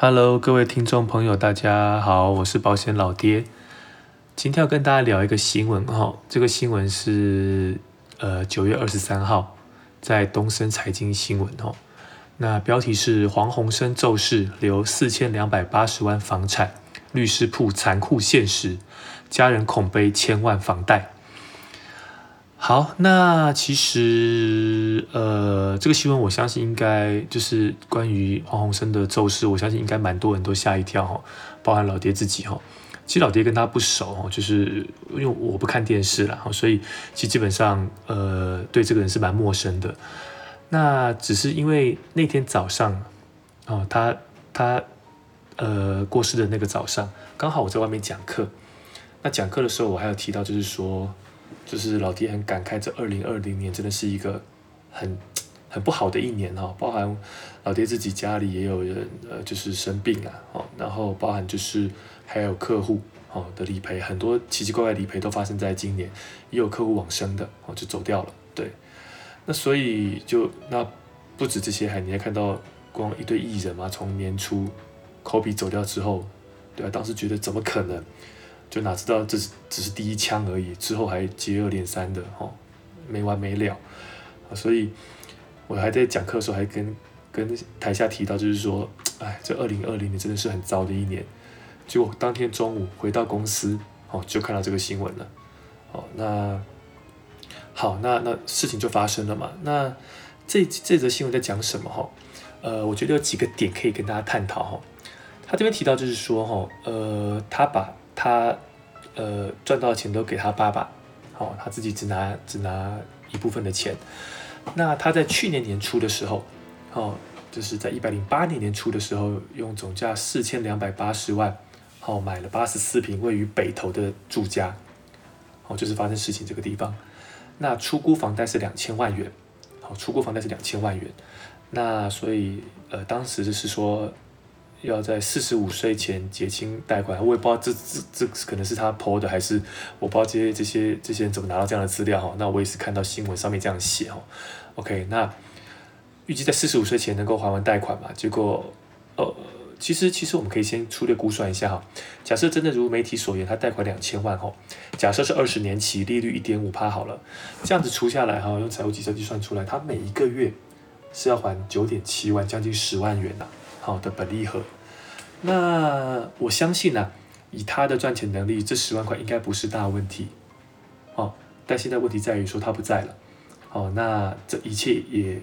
Hello，各位听众朋友，大家好，我是保险老爹。今天要跟大家聊一个新闻哈，这个新闻是呃九月二十三号在东森财经新闻哦。那标题是黄鸿升骤逝，留四千两百八十万房产，律师铺残酷现实，家人恐背千万房贷。好，那其实呃，这个新闻我相信应该就是关于黄鸿升的走势，我相信应该蛮多人都吓一跳哈，包含老爹自己哈。其实老爹跟他不熟哈，就是因为我不看电视了，所以其实基本上呃对这个人是蛮陌生的。那只是因为那天早上哦，他他呃过世的那个早上，刚好我在外面讲课，那讲课的时候我还有提到就是说。就是老爹很感慨，这二零二零年真的是一个很 很不好的一年哈，包含老爹自己家里也有人呃，就是生病了哦，然后包含就是还有客户哦的理赔，很多奇奇怪怪理赔都发生在今年，也有客户往生的哦就走掉了，对，那所以就那不止这些，还你还看到光一堆艺人嘛，从年初科比走掉之后，对啊，当时觉得怎么可能？就哪知道这是只是第一枪而已，之后还接二连三的哈，没完没了！所以我还在讲课的时候还跟跟台下提到，就是说，哎，这二零二零年真的是很糟的一年。结果当天中午回到公司，哦，就看到这个新闻了。哦，那好，那那事情就发生了嘛。那这这则新闻在讲什么哈？呃，我觉得有几个点可以跟大家探讨哈。他这边提到就是说哈，呃，他把他呃赚到的钱都给他爸爸，好，他自己只拿只拿一部分的钱。那他在去年年初的时候，哦，就是在一百零八年年初的时候，用总价四千两百八十万，好买了八十四平位于北投的住家，哦，就是发生事情这个地方。那出估房贷是两千万元，好，出估房贷是两千万元。那所以呃，当时就是说。要在四十五岁前结清贷款，我也不知道这这这可能是他 PO 的，还是我不知道这些这些这些人怎么拿到这样的资料哈。那我也是看到新闻上面这样写哈。OK，那预计在四十五岁前能够还完贷款嘛？结果呃，其实其实我们可以先粗略估算一下哈。假设真的如媒体所言，他贷款两千万哈，假设是二十年期，利率一点五趴好了，这样子除下来哈，用财务计算计算出来，他每一个月是要还九点七万，将近十万元呐。好的本利和，那我相信呢，以他的赚钱能力，这十万块应该不是大问题，哦，但现在问题在于说他不在了，哦，那这一切也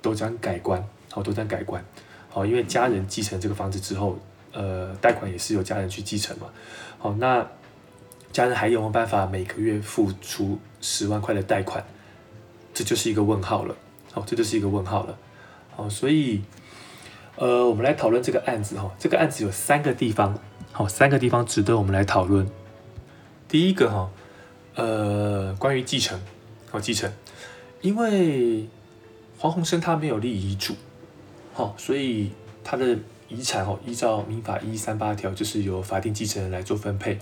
都将改观，好，都将改观，好，因为家人继承这个房子之后，呃，贷款也是由家人去继承嘛，好，那家人还有没有办法每个月付出十万块的贷款？这就是一个问号了，好，这就是一个问号了，好，所以。呃，我们来讨论这个案子哈。这个案子有三个地方，好，三个地方值得我们来讨论。第一个哈，呃，关于继承，好继承，因为黄鸿升他没有立遗嘱，好，所以他的遗产哦，依照民法一三八条，就是由法定继承人来做分配。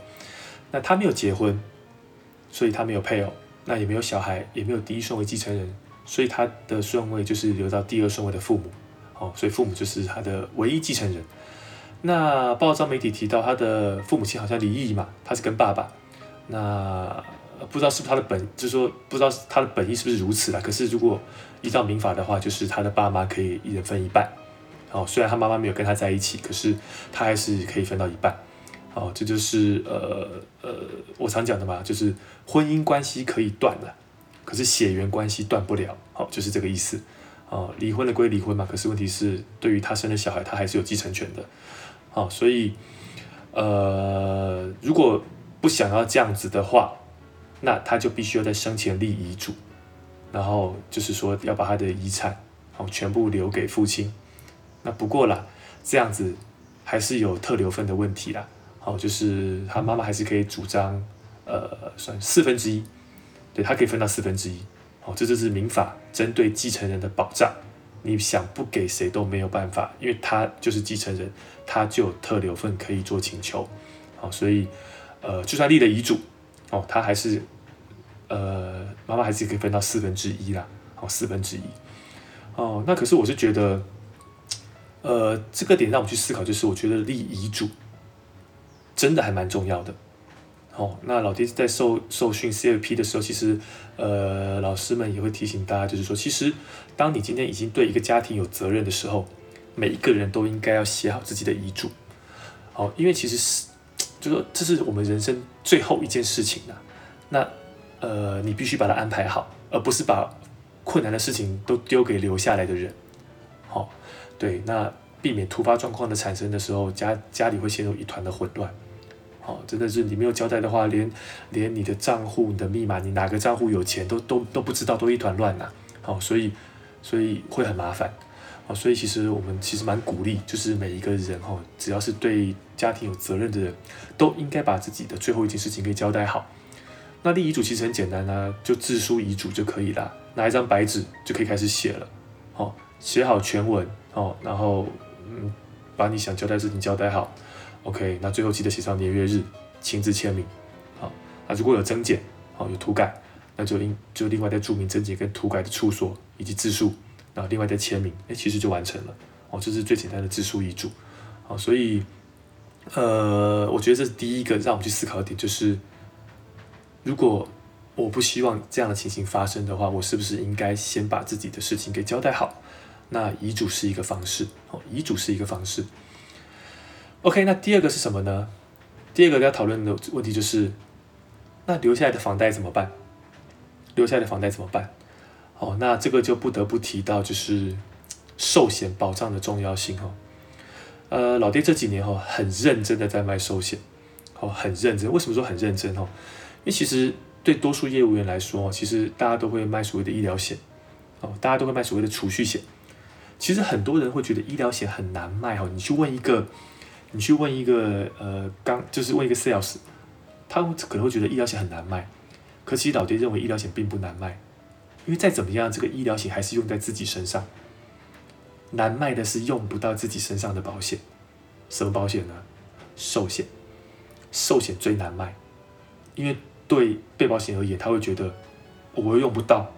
那他没有结婚，所以他没有配偶，那也没有小孩，也没有第一顺位继承人，所以他的顺位就是留到第二顺位的父母。哦，所以父母就是他的唯一继承人。那报章媒体提到他的父母亲好像离异嘛，他是跟爸爸。那不知道是不是他的本，就是说不知道他的本意是不是如此啦。可是如果依照民法的话，就是他的爸妈可以一人分一半。哦，虽然他妈妈没有跟他在一起，可是他还是可以分到一半。哦，这就是呃呃我常讲的嘛，就是婚姻关系可以断了，可是血缘关系断不了。好，就是这个意思。哦，离婚了归离婚嘛，可是问题是，对于他生的小孩，他还是有继承权的。好，所以，呃，如果不想要这样子的话，那他就必须要在生前立遗嘱，然后就是说要把他的遗产哦全部留给父亲。那不过啦，这样子还是有特留份的问题啦。好，就是他妈妈还是可以主张，呃，算四分之一，对他可以分到四分之一。哦，这就是民法针对继承人的保障，你想不给谁都没有办法，因为他就是继承人，他就有特留份可以做请求。好，所以呃，就算立了遗嘱，哦，他还是呃，妈妈还是可以分到四分之一啦。好，四分之一。哦，那可是我是觉得，呃，这个点让我去思考，就是我觉得立遗嘱真的还蛮重要的。哦，那老爹在受受训 CFP 的时候，其实呃，老师们也会提醒大家，就是说，其实当你今天已经对一个家庭有责任的时候，每一个人都应该要写好自己的遗嘱。好，因为其实是，就说这是我们人生最后一件事情啊。那呃，你必须把它安排好，而不是把困难的事情都丢给留下来的人。好，对，那避免突发状况的产生的时候，家家里会陷入一团的混乱。好，真的是你没有交代的话，连连你的账户、你的密码、你哪个账户有钱都都都不知道，都一团乱呐。好，所以所以会很麻烦。好，所以其实我们其实蛮鼓励，就是每一个人哈，只要是对家庭有责任的人，都应该把自己的最后一件事情给交代好。那立遗嘱其实很简单啊，就自书遗嘱就可以了，拿一张白纸就可以开始写了。好，写好全文哦，然后嗯，把你想交代的事情交代好。OK，那最后记得写上年月日，亲自签名。好，那如果有增减，好有涂改，那就另就另外再注明增减跟涂改的处所以及字数。然后另外再签名，哎，其实就完成了哦，这是最简单的自书遗嘱，好，所以，呃，我觉得这是第一个让我们去思考的点，就是如果我不希望这样的情形发生的话，我是不是应该先把自己的事情给交代好？那遗嘱是一个方式，哦，遗嘱是一个方式。OK，那第二个是什么呢？第二个要讨论的问题就是，那留下来的房贷怎么办？留下来的房贷怎么办？哦，那这个就不得不提到就是寿险保障的重要性哈。呃，老爹这几年哈很认真的在卖寿险，哦，很认真。为什么说很认真哈？因为其实对多数业务员来说，其实大家都会卖所谓的医疗险，哦，大家都会卖所谓的储蓄险。其实很多人会觉得医疗险很难卖哈。你去问一个，你去问一个呃，刚就是问一个 sales，他可能会觉得医疗险很难卖。可其实老爹认为医疗险并不难卖。因为再怎么样，这个医疗险还是用在自己身上。难卖的是用不到自己身上的保险，什么保险呢？寿险，寿险最难卖，因为对被保险而言，他会觉得我又用不到，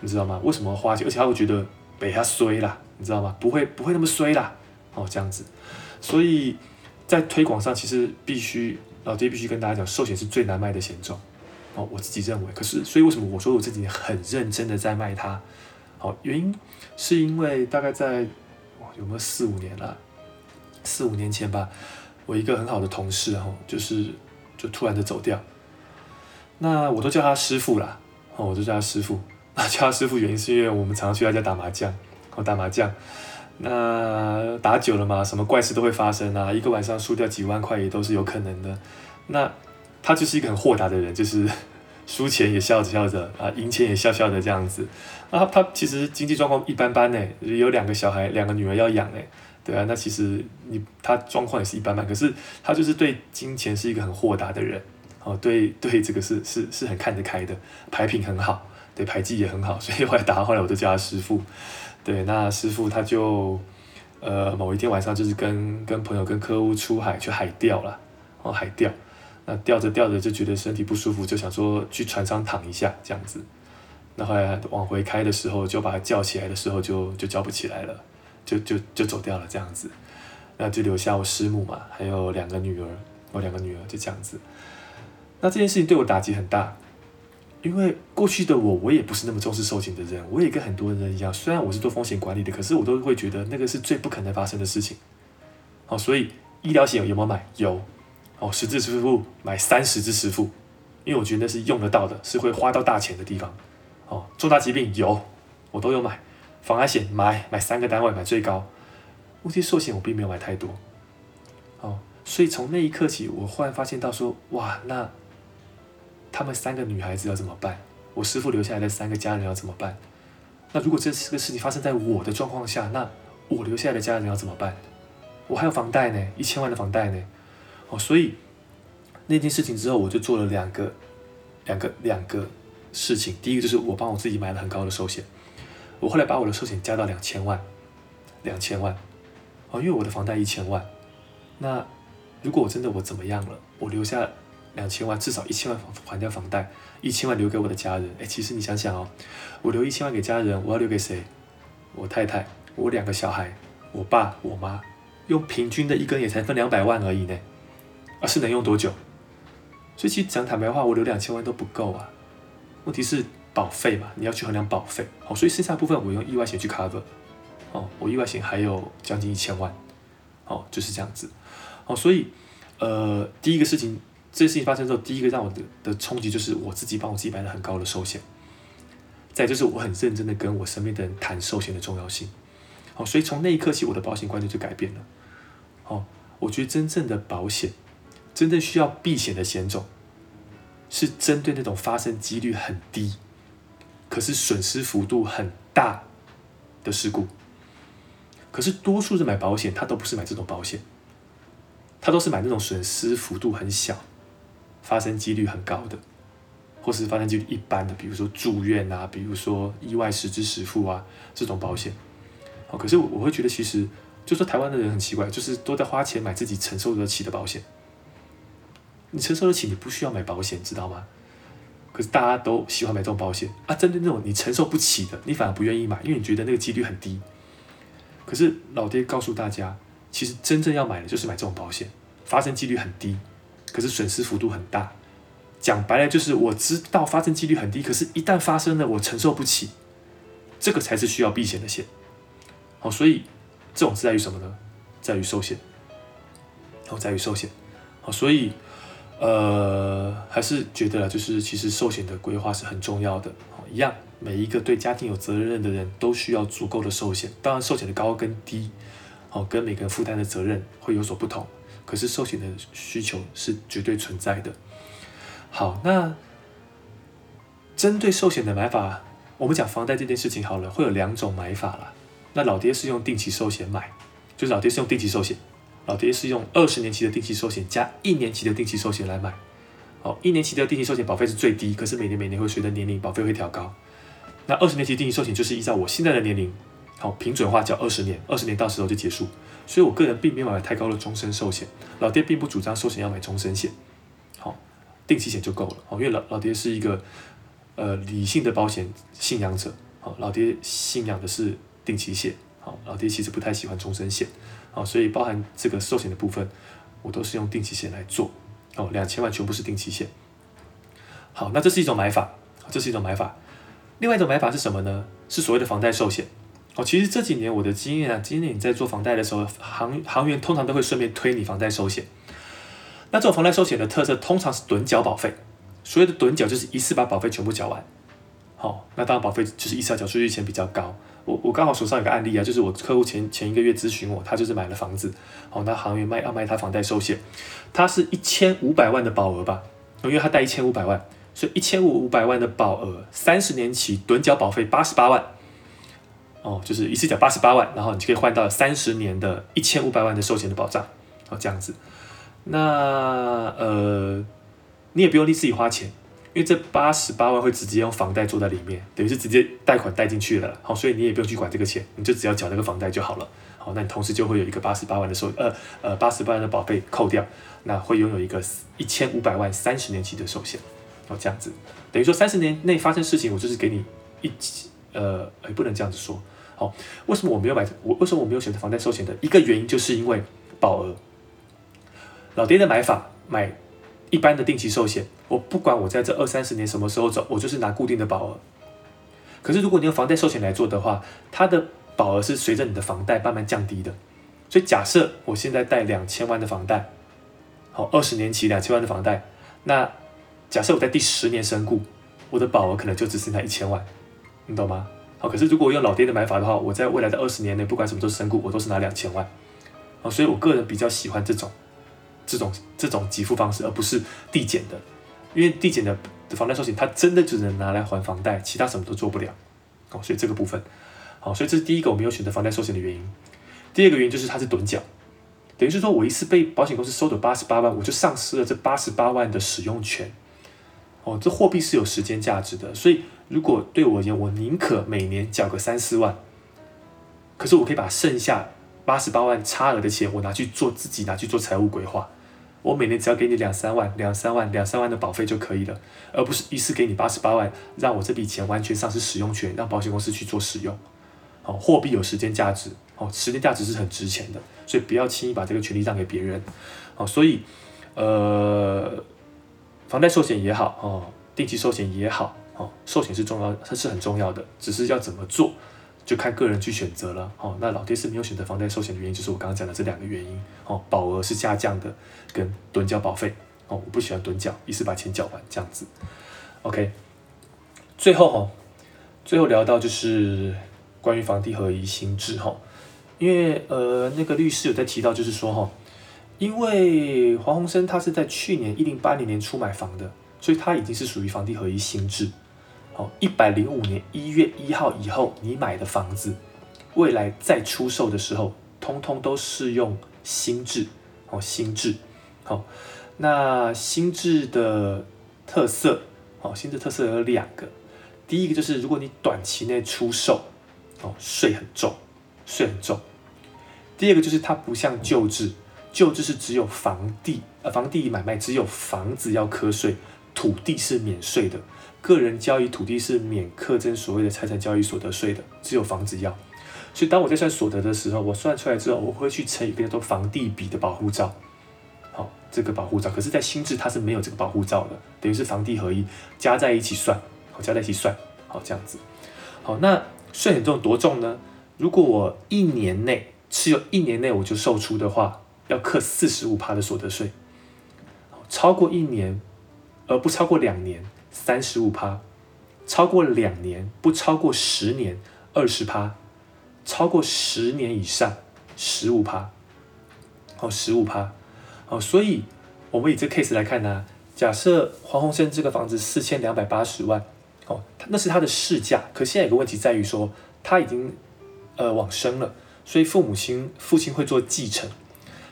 你知道吗？为什么花钱？而且他会觉得被他衰啦，你知道吗？不会不会那么衰啦，哦这样子，所以在推广上，其实必须老爹必须跟大家讲，寿险是最难卖的险种。哦，我自己认为，可是，所以为什么我说我自己很认真的在卖它？好，原因是因为大概在有没有四五年了？四五年前吧，我一个很好的同事哦，就是就突然的走掉。那我都叫他师傅啦，哦，我就叫他师傅。那叫他师傅原因是因为我们常常去他家打麻将，哦，打麻将。那打久了嘛，什么怪事都会发生啊，一个晚上输掉几万块也都是有可能的。那他就是一个很豁达的人，就是 输钱也笑着笑着啊，赢钱也笑笑的这样子。啊，他其实经济状况一般般呢，有两个小孩，两个女儿要养呢，对啊，那其实你他状况也是一般般，可是他就是对金钱是一个很豁达的人，哦，对对，这个是是是很看得开的，牌品很好，对牌技也很好，所以后来打后来我都叫他师傅。对，那师傅他就呃某一天晚上就是跟跟朋友跟客户出海去海钓了，哦海钓。那钓着钓着就觉得身体不舒服，就想说去船上躺一下这样子。那后来往回开的时候，就把他叫起来的时候，就就叫不起来了，就就就走掉了这样子。那就留下我师母嘛，还有两个女儿，我两个女儿就这样子。那这件事情对我打击很大，因为过去的我，我也不是那么重视寿险的人，我也跟很多人一样，虽然我是做风险管理的，可是我都会觉得那个是最不可能发生的事情。好，所以医疗险有没有买？有。哦，十支十付买三十支十付，因为我觉得那是用得到的，是会花到大钱的地方。哦，重大疾病有，我都有买。防癌险买买三个单位，买最高。物业寿险我并没有买太多。哦，所以从那一刻起，我忽然发现到说，哇，那他们三个女孩子要怎么办？我师傅留下来的三个家人要怎么办？那如果这这个事情发生在我的状况下，那我留下来的家人要怎么办？我还有房贷呢，一千万的房贷呢。哦，所以那件事情之后，我就做了两个、两个、两个事情。第一个就是我帮我自己买了很高的寿险，我后来把我的寿险加到两千万，两千万。哦，因为我的房贷一千万，那如果我真的我怎么样了，我留下两千万，至少一千万还掉房贷，一千万留给我的家人。哎，其实你想想哦，我留一千万给家人，我要留给谁？我太太，我两个小孩，我爸、我妈用平均的一根也才分两百万而已呢，啊，是能用多久？所以其实讲坦白话，我留两千万都不够啊。问题是保费嘛，你要去衡量保费。好，所以剩下部分我用意外险去 cover。哦，我意外险还有将近一千万。哦，就是这样子。哦，所以呃，第一个事情，这事情发生之后，第一个让我的的冲击就是我自己帮我自己买了很高的寿险。再就是我很认真的跟我身边的人谈寿险的重要性。好，所以从那一刻起，我的保险观念就改变了。好，我觉得真正的保险，真正需要避险的险种，是针对那种发生几率很低，可是损失幅度很大的事故。可是多数人买保险，他都不是买这种保险，他都是买那种损失幅度很小、发生几率很高的。或是发生几率一般的，比如说住院啊，比如说意外实支实付啊，这种保险。好，可是我我会觉得，其实就说台湾的人很奇怪，就是都在花钱买自己承受得起的保险。你承受得起，你不需要买保险，知道吗？可是大家都喜欢买这种保险啊，针对那种你承受不起的，你反而不愿意买，因为你觉得那个几率很低。可是老爹告诉大家，其实真正要买的就是买这种保险，发生几率很低，可是损失幅度很大。讲白了就是我知道发生几率很低，可是，一旦发生了，我承受不起，这个才是需要避险的险。好，所以这种是在于什么呢？在于寿险。好，在于寿险。好，所以呃，还是觉得就是其实寿险的规划是很重要的。好，一样，每一个对家庭有责任的人都需要足够的寿险。当然，寿险的高跟低，好，跟每个人负担的责任会有所不同。可是，寿险的需求是绝对存在的。好，那针对寿险的买法，我们讲房贷这件事情好了，会有两种买法了。那老爹是用定期寿险买，就是老爹是用定期寿险，老爹是用二十年期的定期寿险加一年期的定期寿险来买。好，一年期的定期寿险保费是最低，可是每年每年会随着年龄保费会调高。那二十年期定期寿险就是依照我现在的年龄，好平准化缴二十年，二十年到时候就结束。所以我个人并没有买太高的终身寿险，老爹并不主张寿险要买终身险。好定期险就够了。好，因为老老爹是一个呃理性的保险信仰者，好，老爹信仰的是定期险，好，老爹其实不太喜欢终身险，好，所以包含这个寿险的部分，我都是用定期险来做，哦，两千万全部是定期险，好，那这是一种买法，这是一种买法，另外一种买法是什么呢？是所谓的房贷寿险，哦，其实这几年我的经验啊，今年你在做房贷的时候，行行员通常都会顺便推你房贷寿险。那这种房贷寿险的特色通常是趸缴保费，所谓的趸缴就是一次把保费全部缴完。好，那当然保费就是一次要缴出去钱比较高。我我刚好手上有个案例啊，就是我客户前前一个月咨询我，他就是买了房子，好，那行员卖要卖他房贷寿险，他是一千五百万的保额吧，因为他贷一千五百万，所以一千五五百万的保额，三十年期趸缴保费八十八万，哦，就是一次缴八十八万，然后你就可以换到三十年的一千五百万的寿险的保障，哦，这样子。那呃，你也不用你自己花钱，因为这八十八万会直接用房贷做在里面，等于是直接贷款贷进去了，好，所以你也不用去管这个钱，你就只要缴那个房贷就好了，好，那你同时就会有一个八十八万的寿，呃呃八十八万的保费扣掉，那会拥有一个一千五百万三十年期的寿险，哦，这样子，等于说三十年内发生事情，我就是给你一，呃，也不能这样子说，好，为什么我没有买，我为什么我没有选择房贷寿险的一个原因，就是因为保额。老爹的买法，买一般的定期寿险，我不管我在这二三十年什么时候走，我就是拿固定的保额。可是如果你用房贷寿险来做的话，它的保额是随着你的房贷慢慢降低的。所以假设我现在贷两千万的房贷，好，二十年期两千万的房贷，那假设我在第十年身故，我的保额可能就只剩下一千万，你懂吗？好，可是如果我用老爹的买法的话，我在未来的二十年内，不管什么时候身故，我都是拿两千万。好，所以我个人比较喜欢这种。这种这种给付方式，而不是递减的，因为递减的房贷寿险，它真的只能拿来还房贷，其他什么都做不了。哦，所以这个部分，好，所以这是第一个我没有选择房贷寿险的原因。第二个原因就是它是趸缴，等于是说我一次被保险公司收走八十八万，我就丧失了这八十八万的使用权。哦，这货币是有时间价值的，所以如果对我而言，我宁可每年缴个三四万，可是我可以把剩下八十八万差额的钱，我拿去做自己拿去做财务规划。我每年只要给你两三万、两三万、两三万的保费就可以了，而不是一次给你八十八万，让我这笔钱完全丧失使用权，让保险公司去做使用。好，货币有时间价值，哦，时间价值是很值钱的，所以不要轻易把这个权利让给别人，哦，所以呃，房贷寿险也好，哦，定期寿险也好，哦，寿险是重要，它是很重要的，只是要怎么做，就看个人去选择了，哦，那老爹是没有选择房贷寿险的原因，就是我刚刚讲的这两个原因，哦，保额是下降的，跟趸缴保费，哦，我不喜欢趸缴，一次把钱缴完这样子，OK，最后哈，最后聊到就是关于房地合一新制哈。因为呃，那个律师有在提到，就是说哈，因为黄鸿升他是在去年一零八零年初买房的，所以他已经是属于房地合一新制。好，一百零五年一月一号以后你买的房子，未来再出售的时候，通通都适用新制。哦，新制。好，那新制的特色，哦，新制特色有两个。第一个就是如果你短期内出售，哦，税很重。税很重。第二个就是它不像旧制，旧制是只有房地呃房地买卖只有房子要课税，土地是免税的。个人交易土地是免课征所谓的财产交易所得税的，只有房子要。所以当我在算所得的时候，我算出来之后，我会去乘以一个叫做房地比的保护罩。好，这个保护罩，可是，在新制它是没有这个保护罩的，等于是房地合一加在一起算，好加在一起算，好这样子。好，那税很重多重呢？如果我一年内持有一年内我就售出的话，要课四十五趴的所得税。超过一年而不超过两年，三十五趴；超过两年不超过十年，二十趴；超过十年以上，十五趴。哦，十五趴。哦，所以我们以这 case 来看呢，假设黄鸿升这个房子四千两百八十万，哦，那是他的市价。可现在有个问题在于说，他已经。呃，往生了，所以父母亲父亲会做继承，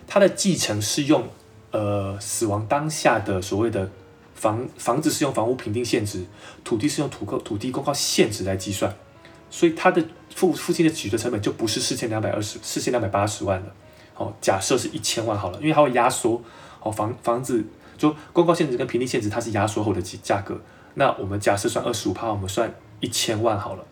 他的继承是用呃死亡当下的所谓的房房子是用房屋评定现值，土地是用土购土地公告现值来计算，所以他的父父亲的取得成本就不是四千两百二十四千两百八十万了，好，假设是一千万好了，因为它会压缩，好房房子就公告现值跟评定现值它是压缩后的价价格，那我们假设算二十五趴，我们算一千万好了。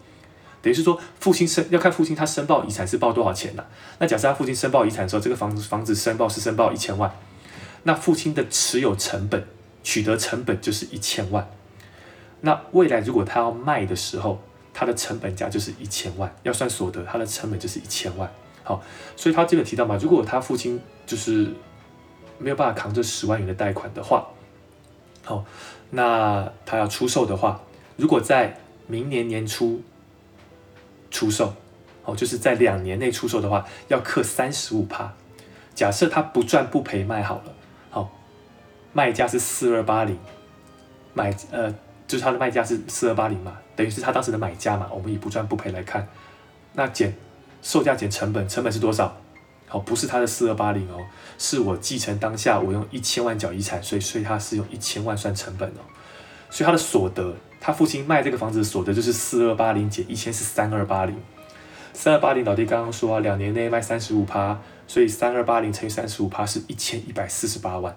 等于是说，父亲申要看父亲他申报遗产是报多少钱呢？那假设他父亲申报遗产的时候，这个房子房子申报是申报一千万，那父亲的持有成本、取得成本就是一千万。那未来如果他要卖的时候，他的成本价就是一千万，要算所得，他的成本就是一千万。好，所以他这边提到嘛，如果他父亲就是没有办法扛这十万元的贷款的话，好，那他要出售的话，如果在明年年初。出售，哦，就是在两年内出售的话，要克三十五趴。假设他不赚不赔卖好了，卖价是四二八零，买呃，就是他的卖价是四二八零嘛，等于是他当时的买价嘛。我们以不赚不赔来看，那减售价减成本，成本是多少？好，不是他的四二八零哦，是我继承当下我用一千万缴遗产税，所以他是用一千万算成本哦，所以他的所得。他父亲卖这个房子的所得就是四二八零减一千是三二八零，三二八零老弟刚刚说啊，两年内卖三十五趴，所以三二八零乘以三十五趴是一千一百四十八万，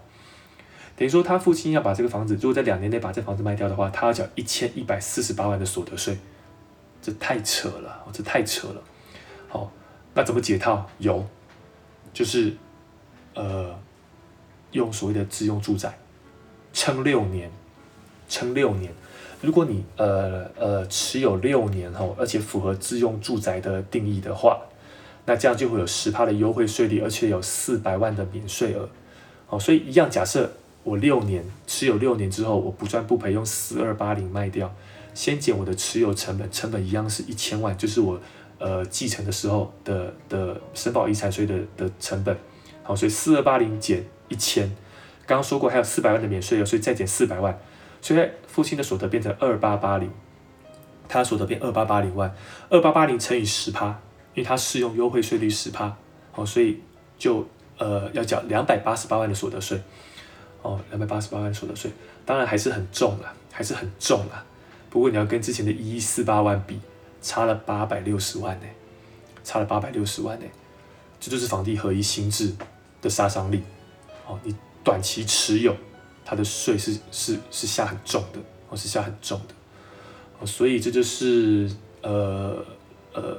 等于说他父亲要把这个房子，如果在两年内把这房子卖掉的话，他要缴一千一百四十八万的所得税，这太扯了，这太扯了。好，那怎么解套？有，就是呃，用所谓的自用住宅，撑六年，撑六年。如果你呃呃持有六年后，而且符合自用住宅的定义的话，那这样就会有十趴的优惠税率，而且有四百万的免税额。好，所以一样，假设我六年持有六年之后，我不赚不赔，用四二八零卖掉，先减我的持有成本，成本一样是一千万，就是我呃继承的时候的的申报遗产税的的成本。好，所以四二八零减一千，刚刚说过还有四百万的免税额，所以再减四百万。所以父亲的所得变成二八八零，他的所得变二八八零万，二八八零乘以十趴，因为他适用优惠税率十趴，好，所以就呃要缴两百八十八万的所得税，哦，两百八十八万所得税，当然还是很重啊，还是很重啊。不过你要跟之前的一一四八万比，差了八百六十万呢，差了八百六十万呢，这就是房地合一新制的杀伤力，哦，你短期持有。它的税是是是下很重的，哦是下很重的，哦所以这就是呃呃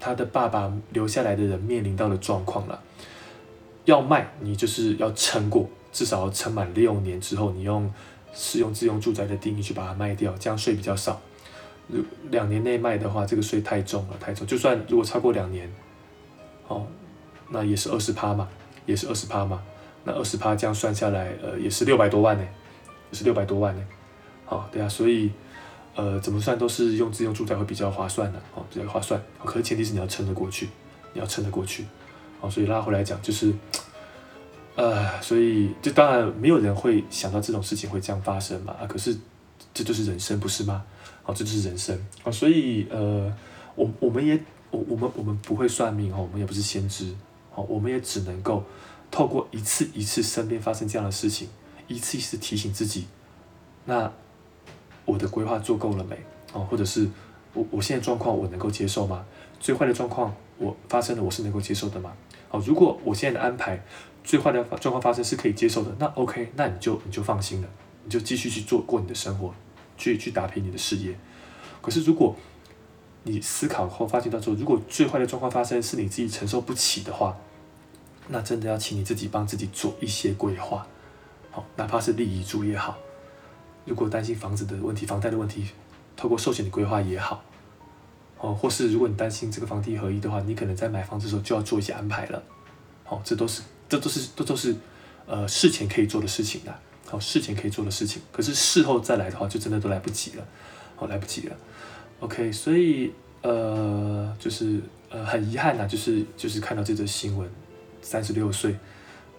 他的爸爸留下来的人面临到的状况了。要卖，你就是要撑过，至少要撑满六年之后，你用适用自用住宅的定义去把它卖掉，这样税比较少。如两年内卖的话，这个税太重了，太重。就算如果超过两年，哦，那也是二十趴嘛，也是二十趴嘛。那二十趴这样算下来，呃，也是六百多万呢，也是六百多万呢。好，对啊，所以，呃，怎么算都是用自用住宅会比较划算的，哦，比较划算。可是前提是你要撑得过去，你要撑得过去。好，所以拉回来讲，就是，呃，所以就当然没有人会想到这种事情会这样发生嘛，啊，可是这就是人生，不是吗？好，这就是人生。啊，所以，呃，我我们也我我们我们不会算命哦，我们也不是先知，好，我们也只能够。透过一次一次身边发生这样的事情，一次一次提醒自己，那我的规划做够了没？哦，或者是我我现在状况我能够接受吗？最坏的状况我发生了我是能够接受的吗？哦，如果我现在的安排最坏的状况发生是可以接受的，那 OK，那你就你就放心了，你就继续去做过你的生活，去去打拼你的事业。可是如果你思考后发现到说，如果最坏的状况发生是你自己承受不起的话，那真的要请你自己帮自己做一些规划，好，哪怕是立遗嘱也好。如果担心房子的问题、房贷的问题，透过寿险的规划也好，哦，或是如果你担心这个房地合一的话，你可能在买房子的时候就要做一些安排了。好，这都是这都是这都是呃事前可以做的事情的，好，事前可以做的事情。可是事后再来的话，就真的都来不及了，好，来不及了。OK，所以呃，就是呃很遗憾呐，就是就是看到这则新闻。三十六岁，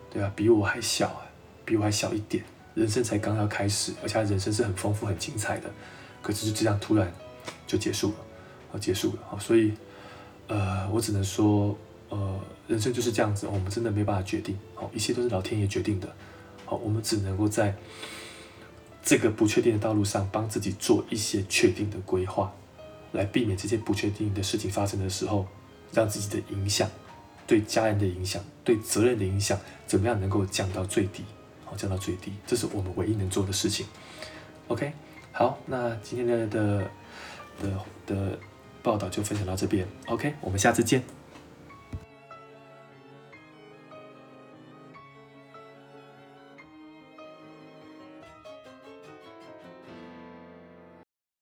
对啊，比我还小啊，比我还小一点，人生才刚要开始，而且人生是很丰富、很精彩的，可是就这样突然就结束了，啊，结束了啊，所以，呃，我只能说，呃，人生就是这样子，我们真的没办法决定，好，一切都是老天爷决定的，好，我们只能够在这个不确定的道路上，帮自己做一些确定的规划，来避免这些不确定的事情发生的时候，让自己的影响。对家人的影响，对责任的影响，怎么样能够降到最低？好，降到最低，这是我们唯一能做的事情。OK，好，那今天的的的的报道就分享到这边。OK，我们下次见。